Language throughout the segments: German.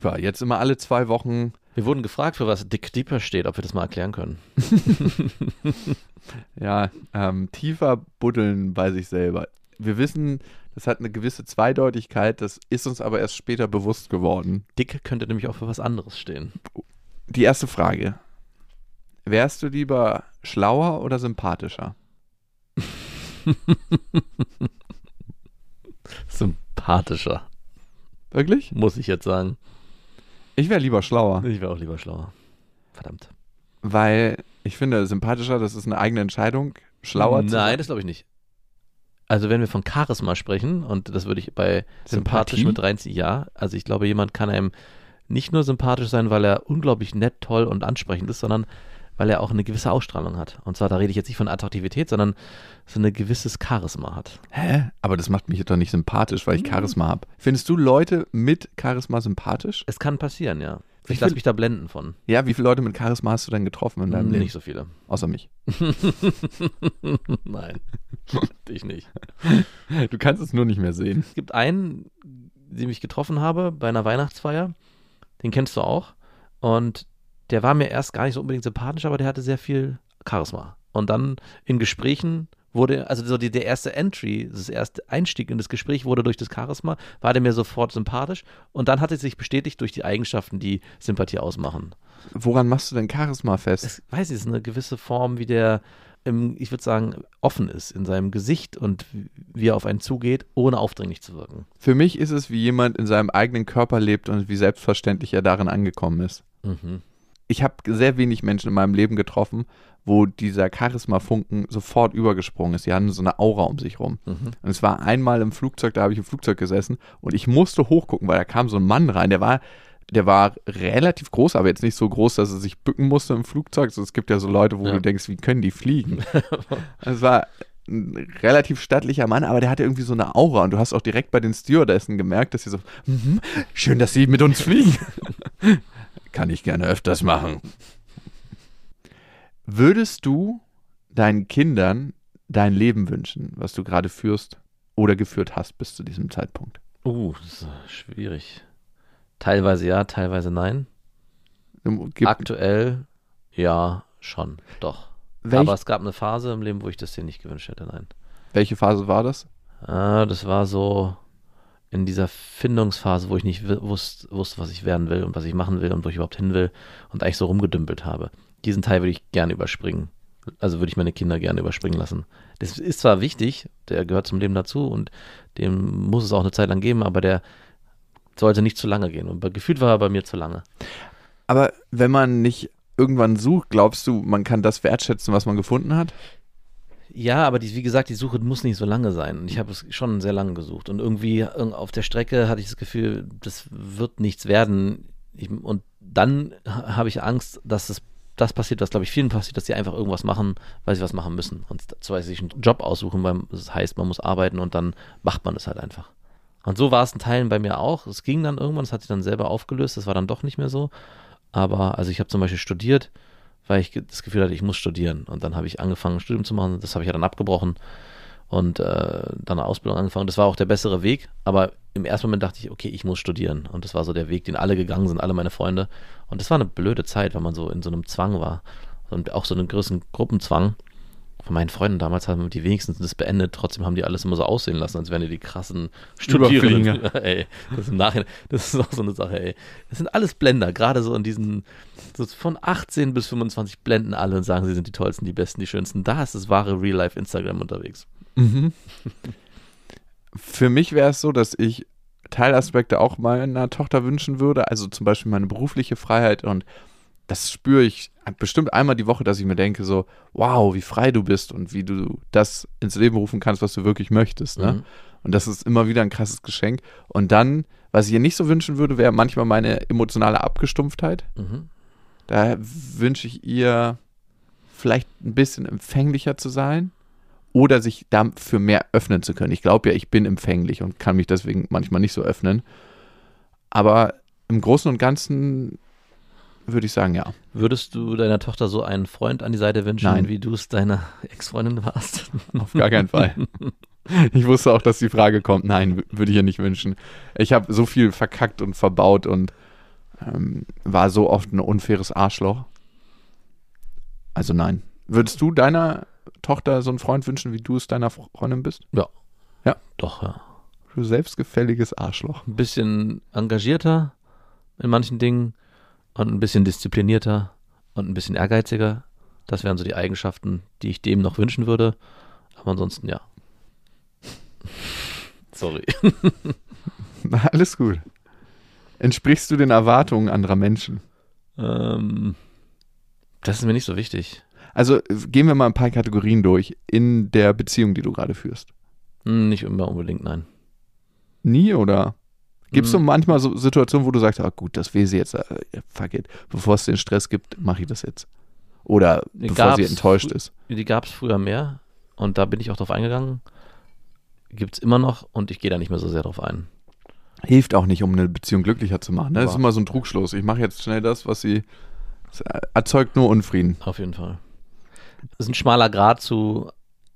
Deeper. Jetzt immer alle zwei Wochen. Wir wurden gefragt, für was Dick Deeper steht, ob wir das mal erklären können. ja, ähm, tiefer buddeln bei sich selber. Wir wissen, das hat eine gewisse Zweideutigkeit, das ist uns aber erst später bewusst geworden. Dick könnte nämlich auch für was anderes stehen. Die erste Frage. Wärst du lieber schlauer oder sympathischer? sympathischer. Wirklich? Muss ich jetzt sagen. Ich wäre lieber schlauer. Ich wäre auch lieber schlauer. Verdammt. Weil ich finde, sympathischer, das ist eine eigene Entscheidung. Schlauer zu Nein, das glaube ich nicht. Also wenn wir von Charisma sprechen, und das würde ich bei Sympathie? sympathisch mit reinziehen, ja. Also ich glaube, jemand kann einem nicht nur sympathisch sein, weil er unglaublich nett, toll und ansprechend ist, sondern weil er auch eine gewisse Ausstrahlung hat. Und zwar, da rede ich jetzt nicht von Attraktivität, sondern so ein gewisses Charisma hat. Hä? Aber das macht mich doch nicht sympathisch, weil ich hm. Charisma habe. Findest du Leute mit Charisma sympathisch? Es kann passieren, ja. Ich lasse mich da blenden von. Ja, wie viele Leute mit Charisma hast du denn getroffen in deinem hm, Leben? Nicht so viele. Außer mich. Nein, dich nicht. Du kannst es nur nicht mehr sehen. Es gibt einen, den ich getroffen habe bei einer Weihnachtsfeier. Den kennst du auch. Und der war mir erst gar nicht so unbedingt sympathisch, aber der hatte sehr viel Charisma. Und dann in Gesprächen wurde, also so die, der erste Entry, das erste Einstieg in das Gespräch wurde durch das Charisma, war der mir sofort sympathisch und dann hat es sich bestätigt durch die Eigenschaften, die Sympathie ausmachen. Woran machst du denn Charisma fest? Das, weiß ich, es ist eine gewisse Form, wie der, im, ich würde sagen, offen ist in seinem Gesicht und wie er auf einen zugeht, ohne aufdringlich zu wirken. Für mich ist es, wie jemand in seinem eigenen Körper lebt und wie selbstverständlich er darin angekommen ist. Mhm ich habe sehr wenig Menschen in meinem Leben getroffen, wo dieser Charisma-Funken sofort übergesprungen ist. Die hatten so eine Aura um sich rum. Mhm. Und es war einmal im Flugzeug, da habe ich im Flugzeug gesessen und ich musste hochgucken, weil da kam so ein Mann rein, der war, der war relativ groß, aber jetzt nicht so groß, dass er sich bücken musste im Flugzeug. Also es gibt ja so Leute, wo ja. du denkst, wie können die fliegen? es war ein relativ stattlicher Mann, aber der hatte irgendwie so eine Aura und du hast auch direkt bei den Stewardessen gemerkt, dass sie so, mm -hmm, schön, dass sie mit uns fliegen. Kann ich gerne öfters machen. Würdest du deinen Kindern dein Leben wünschen, was du gerade führst oder geführt hast bis zu diesem Zeitpunkt? Uh, das ist schwierig. Teilweise ja, teilweise nein. Gibt Aktuell ja, schon, doch. Welch? Aber es gab eine Phase im Leben, wo ich das dir nicht gewünscht hätte, nein. Welche Phase war das? Ah, das war so in dieser Findungsphase, wo ich nicht wusste, wusste, was ich werden will und was ich machen will und wo ich überhaupt hin will und eigentlich so rumgedümpelt habe. Diesen Teil würde ich gerne überspringen. Also würde ich meine Kinder gerne überspringen lassen. Das ist zwar wichtig, der gehört zum Leben dazu und dem muss es auch eine Zeit lang geben, aber der sollte nicht zu lange gehen. Und gefühlt war er bei mir zu lange. Aber wenn man nicht irgendwann sucht, glaubst du, man kann das wertschätzen, was man gefunden hat? Ja, aber die, wie gesagt, die Suche muss nicht so lange sein. Und ich habe es schon sehr lange gesucht. Und irgendwie auf der Strecke hatte ich das Gefühl, das wird nichts werden. Ich, und dann habe ich Angst, dass es das passiert, was glaube ich vielen passiert, dass sie einfach irgendwas machen, weil sie was machen müssen. Und zwar sich einen Job aussuchen, weil das heißt, man muss arbeiten und dann macht man es halt einfach. Und so war es in Teilen bei mir auch. Es ging dann irgendwann, es hat sich dann selber aufgelöst, das war dann doch nicht mehr so. Aber also ich habe zum Beispiel studiert, weil ich das Gefühl hatte, ich muss studieren. Und dann habe ich angefangen, ein Studium zu machen. Das habe ich ja dann abgebrochen und äh, dann eine Ausbildung angefangen. Das war auch der bessere Weg. Aber im ersten Moment dachte ich, okay, ich muss studieren. Und das war so der Weg, den alle gegangen sind, alle meine Freunde. Und das war eine blöde Zeit, weil man so in so einem Zwang war. Und auch so einen größeren Gruppenzwang von meinen Freunden damals haben die wenigstens das beendet, trotzdem haben die alles immer so aussehen lassen, als wären die die krassen Studierenden. ey, das im Nachhinein, das ist auch so eine Sache, ey. Das sind alles Blender, gerade so in diesen, so von 18 bis 25 blenden alle und sagen, sie sind die tollsten, die besten, die schönsten. Da ist das wahre Real-Life Instagram unterwegs. Mhm. Für mich wäre es so, dass ich Teilaspekte auch meiner Tochter wünschen würde, also zum Beispiel meine berufliche Freiheit und das spüre ich bestimmt einmal die Woche, dass ich mir denke, so, wow, wie frei du bist und wie du das ins Leben rufen kannst, was du wirklich möchtest. Ne? Mhm. Und das ist immer wieder ein krasses Geschenk. Und dann, was ich ihr nicht so wünschen würde, wäre manchmal meine emotionale Abgestumpftheit. Mhm. Da wünsche ich ihr vielleicht ein bisschen empfänglicher zu sein oder sich dafür mehr öffnen zu können. Ich glaube ja, ich bin empfänglich und kann mich deswegen manchmal nicht so öffnen. Aber im Großen und Ganzen würde ich sagen, ja. Würdest du deiner Tochter so einen Freund an die Seite wünschen, Nein. wie du es deiner Ex-Freundin warst? Auf gar keinen Fall. Ich wusste auch, dass die Frage kommt. Nein, würde ich ihr nicht wünschen. Ich habe so viel verkackt und verbaut und ähm, war so oft ein unfaires Arschloch. Also nein. Würdest du deiner Tochter so einen Freund wünschen, wie du es deiner Freundin bist? Doch, ja. Du selbstgefälliges Arschloch. Ein bisschen engagierter in manchen Dingen und ein bisschen disziplinierter und ein bisschen ehrgeiziger. Das wären so die Eigenschaften, die ich dem noch wünschen würde. Aber ansonsten ja. Sorry. Alles gut. Entsprichst du den Erwartungen anderer Menschen? ähm, das ist mir nicht so wichtig. Also gehen wir mal ein paar Kategorien durch in der Beziehung, die du gerade führst. Hm, Nicht immer unbedingt, nein. Nie oder? Gibt es so Hm. manchmal so Situationen, wo du sagst, ah gut, das will sie jetzt, äh, fuck it, bevor es den Stress gibt, mache ich das jetzt. Oder Die bevor sie enttäuscht ist. Die gab es früher mehr und da bin ich auch drauf eingegangen. Gibt es immer noch und ich gehe da nicht mehr so sehr drauf ein. Hilft auch nicht, um eine Beziehung glücklicher zu machen. Ne? Das ist immer so ein Trugschluss. Ich mache jetzt schnell das, was sie. Das erzeugt nur Unfrieden. Auf jeden Fall. Es ist ein schmaler Grad zu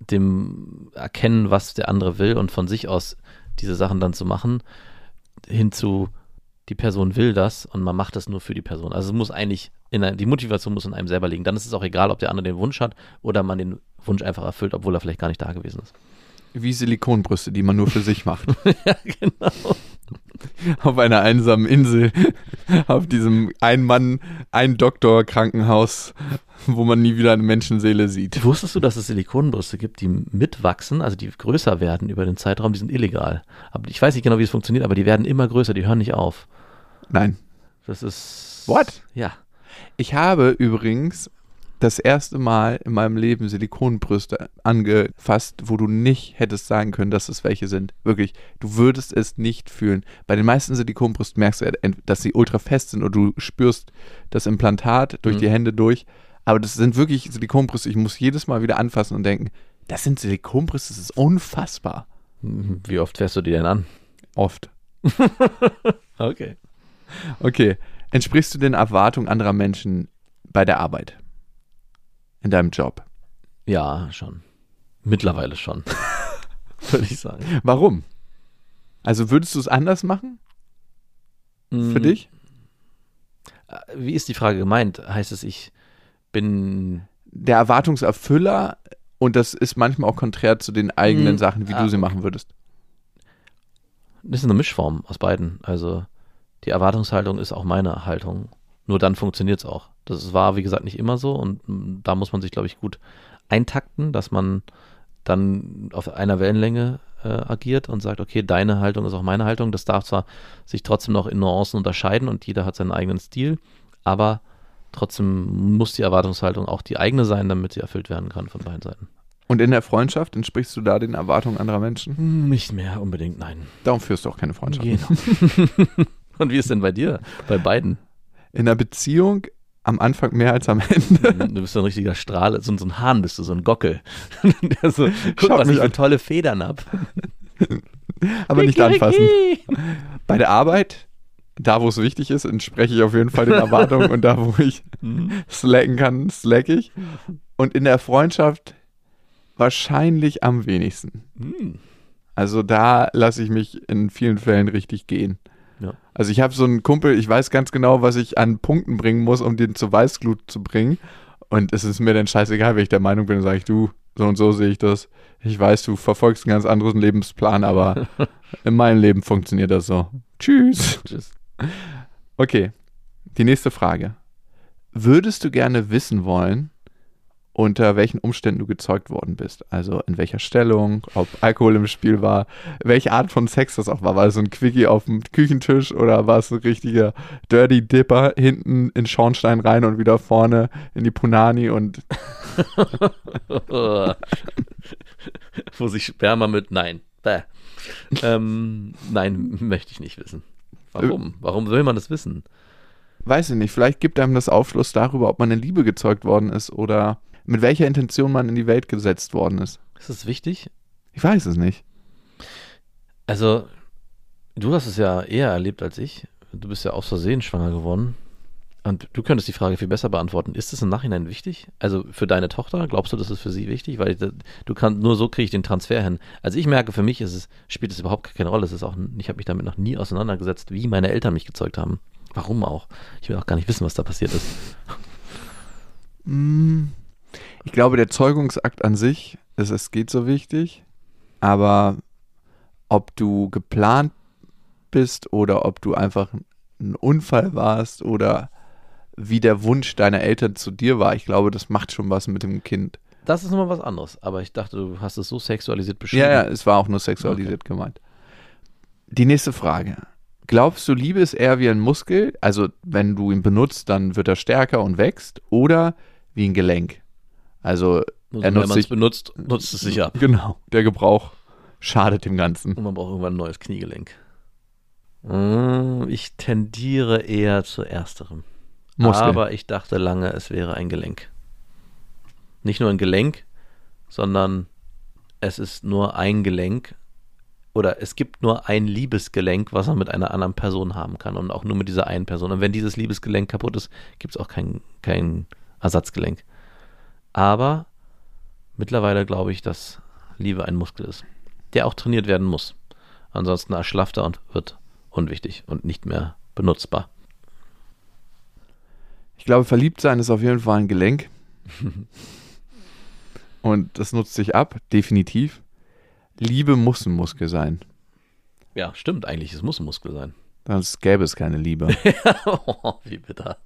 dem Erkennen, was der andere will und von sich aus diese Sachen dann zu machen, hin zu die Person will das und man macht das nur für die Person. Also es muss eigentlich, in ein, die Motivation muss in einem selber liegen. Dann ist es auch egal, ob der andere den Wunsch hat oder man den Wunsch einfach erfüllt, obwohl er vielleicht gar nicht da gewesen ist. Wie Silikonbrüste, die man nur für sich macht. ja, genau. auf einer einsamen Insel, auf diesem Ein-Mann, Ein-Doktor-Krankenhaus, wo man nie wieder eine Menschenseele sieht. Wusstest du, dass es Silikonbrüste gibt, die mitwachsen, also die größer werden über den Zeitraum? Die sind illegal. Aber ich weiß nicht genau, wie es funktioniert, aber die werden immer größer, die hören nicht auf. Nein. Das ist. What? Ja. Ich habe übrigens das erste Mal in meinem Leben Silikonbrüste angefasst, wo du nicht hättest sagen können, dass es welche sind. Wirklich, du würdest es nicht fühlen. Bei den meisten Silikonbrüsten merkst du, dass sie ultra fest sind und du spürst das Implantat durch Mhm. die Hände durch. Aber das sind wirklich Silikonbrüste. Ich muss jedes Mal wieder anfassen und denken, das sind Silikonbrüste, das ist unfassbar. Wie oft fährst du die denn an? Oft. Okay. Okay. Entsprichst du den Erwartungen anderer Menschen bei der Arbeit? In deinem Job? Ja, schon. Mittlerweile schon. Würde ich sagen. Warum? Also würdest du es anders machen für Mm, dich? äh, Wie ist die Frage gemeint? Heißt es, ich bin. Der Erwartungserfüller und das ist manchmal auch konträr zu den eigenen Mm, Sachen, wie ah, du sie machen würdest. Das ist eine Mischform aus beiden. Also die Erwartungshaltung ist auch meine Haltung. Nur dann funktioniert es auch. Das war, wie gesagt, nicht immer so und mm, da muss man sich, glaube ich, gut eintakten, dass man dann auf einer Wellenlänge äh, agiert und sagt, okay, deine Haltung ist auch meine Haltung. Das darf zwar sich trotzdem noch in Nuancen unterscheiden und jeder hat seinen eigenen Stil, aber trotzdem muss die Erwartungshaltung auch die eigene sein, damit sie erfüllt werden kann von beiden Seiten. Und in der Freundschaft entsprichst du da den Erwartungen anderer Menschen? Nicht mehr unbedingt, nein. Darum führst du auch keine Freundschaft. Genau. und wie ist denn bei dir? Bei beiden? In der Beziehung am Anfang mehr als am Ende. Du bist so ein richtiger Strahl, so, ein Hahn bist du, so ein Gockel. Der so, guck, Schaut was mich ich für an. tolle Federn hab. Aber nicht anfassen. Bei der Arbeit, da wo es wichtig ist, entspreche ich auf jeden Fall den Erwartungen und da wo ich Mhm. slacken kann, slack ich. Und in der Freundschaft wahrscheinlich am wenigsten. Mhm. Also da lasse ich mich in vielen Fällen richtig gehen. Ja. Also ich habe so einen Kumpel, ich weiß ganz genau, was ich an Punkten bringen muss, um den zur Weißglut zu bringen. Und es ist mir dann scheißegal, wenn ich der Meinung bin, dann sage ich, du, so und so sehe ich das. Ich weiß, du verfolgst einen ganz anderen Lebensplan, aber in meinem Leben funktioniert das so. Tschüss. Tschüss. Okay, die nächste Frage. Würdest du gerne wissen wollen, unter welchen Umständen du gezeugt worden bist? Also in welcher Stellung, ob Alkohol im Spiel war, welche Art von Sex das auch war. War es so ein Quickie auf dem Küchentisch oder war es ein richtiger Dirty Dipper hinten in Schornstein rein und wieder vorne in die Punani und Wo sich Sperma mit Nein. Bäh. Ähm, nein, möchte ich nicht wissen. Warum? Warum will man das wissen? weiß ich nicht, vielleicht gibt einem das Aufschluss darüber, ob man in Liebe gezeugt worden ist oder mit welcher Intention man in die Welt gesetzt worden ist. Ist das wichtig? Ich weiß es nicht. Also, du hast es ja eher erlebt als ich. Du bist ja aus Versehen schwanger geworden. Und du könntest die Frage viel besser beantworten. Ist es im Nachhinein wichtig? Also für deine Tochter, glaubst du, das ist für sie wichtig? Weil ich, du kannst, nur so kriege ich den Transfer hin. Also ich merke, für mich ist es, spielt es überhaupt keine Rolle. Es ist auch, ich habe mich damit noch nie auseinandergesetzt, wie meine Eltern mich gezeugt haben. Warum auch? Ich will auch gar nicht wissen, was da passiert ist. Ich glaube, der Zeugungsakt an sich ist, es geht so wichtig, aber ob du geplant bist oder ob du einfach ein Unfall warst oder wie der Wunsch deiner Eltern zu dir war, ich glaube, das macht schon was mit dem Kind. Das ist nochmal was anderes. Aber ich dachte, du hast es so sexualisiert beschrieben. Ja, ja, es war auch nur sexualisiert gemeint. Die nächste Frage. Glaubst du, Liebe ist eher wie ein Muskel? Also, wenn du ihn benutzt, dann wird er stärker und wächst? Oder wie ein Gelenk? Also, Nur er wenn nutzt man es sich. benutzt, nutzt es sich ab. Genau, der Gebrauch schadet dem Ganzen. Und man braucht irgendwann ein neues Kniegelenk. Mm, Ich tendiere eher zu ersterem. Muskel. Aber ich dachte lange, es wäre ein Gelenk. Nicht nur ein Gelenk, sondern es ist nur ein Gelenk oder es gibt nur ein Liebesgelenk, was man mit einer anderen Person haben kann und auch nur mit dieser einen Person. Und wenn dieses Liebesgelenk kaputt ist, gibt es auch kein, kein Ersatzgelenk. Aber mittlerweile glaube ich, dass Liebe ein Muskel ist, der auch trainiert werden muss. Ansonsten erschlafft er und wird unwichtig und nicht mehr benutzbar. Ich glaube, verliebt sein ist auf jeden Fall ein Gelenk. Und das nutzt sich ab, definitiv. Liebe muss ein Muskel sein. Ja, stimmt eigentlich, es muss ein Muskel sein. Sonst gäbe es keine Liebe. oh, wie bitter.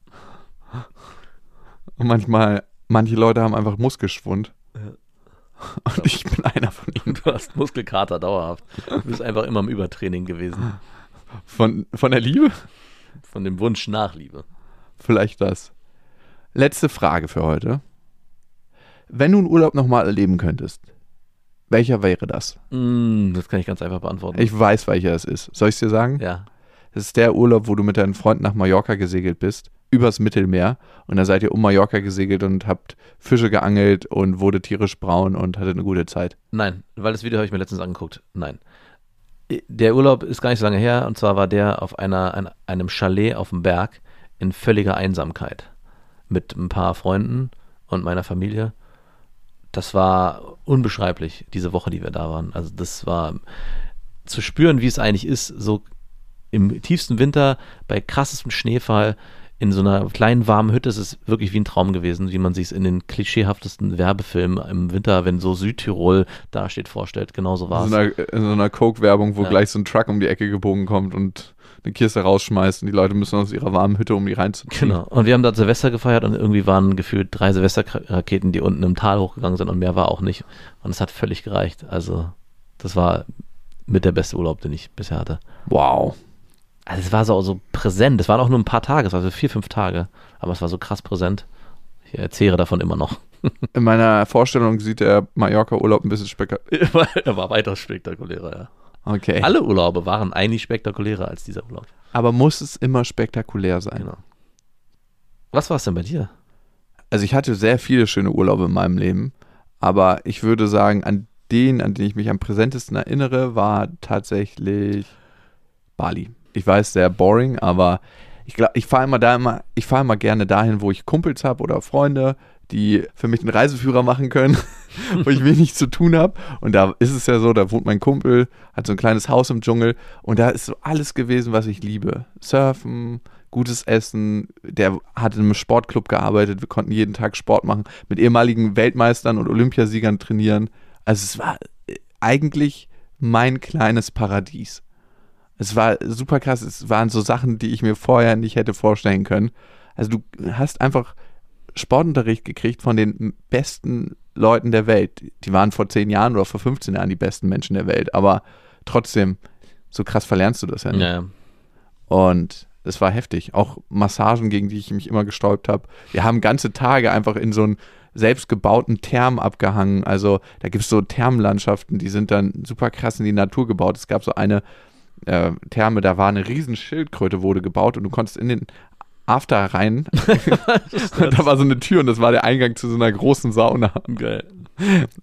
Und manchmal, manche Leute haben einfach Muskelschwund. Ja. Und ich bin einer von ihnen. Du hast Muskelkater dauerhaft. Du bist einfach immer im Übertraining gewesen. Von, von der Liebe? Von dem Wunsch nach Liebe. Vielleicht das. Letzte Frage für heute. Wenn du einen Urlaub nochmal erleben könntest, welcher wäre das? Mm, das kann ich ganz einfach beantworten. Ich weiß, welcher es ist. Soll ich es dir sagen? ja. Das ist der Urlaub, wo du mit deinen Freunden nach Mallorca gesegelt bist, übers Mittelmeer. Und dann seid ihr um Mallorca gesegelt und habt Fische geangelt und wurde tierisch braun und hattet eine gute Zeit. Nein, weil das Video habe ich mir letztens angeguckt. Nein. Der Urlaub ist gar nicht so lange her und zwar war der auf einer, ein, einem Chalet auf dem Berg in völliger Einsamkeit. Mit ein paar Freunden und meiner Familie. Das war unbeschreiblich, diese Woche, die wir da waren. Also das war zu spüren, wie es eigentlich ist, so im tiefsten Winter bei krassestem Schneefall in so einer kleinen warmen Hütte. Es ist wirklich wie ein Traum gewesen, wie man sich es in den klischeehaftesten Werbefilmen im Winter, wenn so Südtirol dasteht, vorstellt. Genauso war In es. so einer, in so einer Coke-Werbung, wo Ja. gleich so ein Truck um die Ecke gebogen kommt und eine Kiste rausschmeißt und die Leute müssen aus ihrer warmen Hütte, um die reinzuziehen. Genau. Und wir haben da Silvester gefeiert und irgendwie waren gefühlt drei Silvesterraketen, die unten im Tal hochgegangen sind und mehr war auch nicht. Und es hat völlig gereicht. Also, das war mit der beste Urlaub, den ich bisher hatte. Wow. Also, es war so, so präsent. Es waren auch nur ein paar Tage, es war so vier, fünf Tage. Aber es war so krass präsent. Ich erzähle davon immer noch. In meiner Vorstellung sieht der Mallorca-Urlaub ein bisschen spektakulär. er war weitaus spektakulärer, ja. Okay. Alle Urlaube waren eigentlich spektakulärer als dieser Urlaub. Aber muss es immer spektakulär sein? Genau. Was war es denn bei dir? Also ich hatte sehr viele schöne Urlaube in meinem Leben, aber ich würde sagen, an den, an den ich mich am präsentesten erinnere, war tatsächlich Bali. Ich weiß, sehr boring, aber ich ich fahre immer immer, ich immer gerne dahin, wo ich Kumpels habe oder Freunde, die für mich den Reiseführer machen können, wo ich wenig zu tun habe. Und da ist es ja so, da wohnt mein Kumpel, hat so ein kleines Haus im Dschungel und da ist so alles gewesen, was ich liebe. Surfen, gutes Essen, der hat in einem Sportclub gearbeitet, wir konnten jeden Tag Sport machen, mit ehemaligen Weltmeistern und Olympiasiegern trainieren. Also es war äh, eigentlich mein kleines Paradies. Es war super krass, es waren so Sachen, die ich mir vorher nicht hätte vorstellen können. Also du hast einfach Sportunterricht gekriegt von den besten Leuten der Welt. Die waren vor 10 Jahren oder vor 15 Jahren die besten Menschen der Welt, aber trotzdem, so krass verlernst du das ja nicht. Ja, Und es war heftig. Auch Massagen, gegen die ich mich immer gesträubt habe. Wir haben ganze Tage einfach in so einen selbstgebauten Therm abgehangen. Also da gibt es so Thermenlandschaften, die sind dann super krass in die Natur gebaut. Es gab so eine äh, Therme, da war eine riesen Schildkröte, wurde gebaut und du konntest in den After rein. da war so eine Tür und das war der Eingang zu so einer großen Sauna. geil.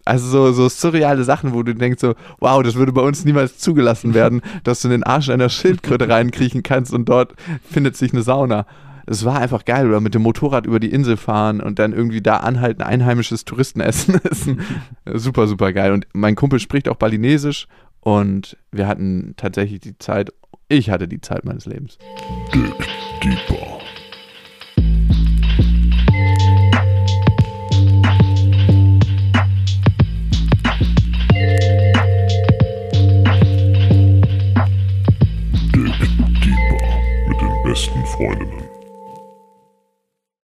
Also so, so surreale Sachen, wo du denkst so, wow, das würde bei uns niemals zugelassen werden, dass du in den Arsch einer Schildkröte reinkriechen kannst und dort findet sich eine Sauna. Es war einfach geil. Oder mit dem Motorrad über die Insel fahren und dann irgendwie da anhalten, einheimisches Touristenessen essen. super, super geil. Und mein Kumpel spricht auch Balinesisch und wir hatten tatsächlich die Zeit, ich hatte die Zeit meines Lebens. Dick Deeper. Dick Deeper mit den besten Freundinnen.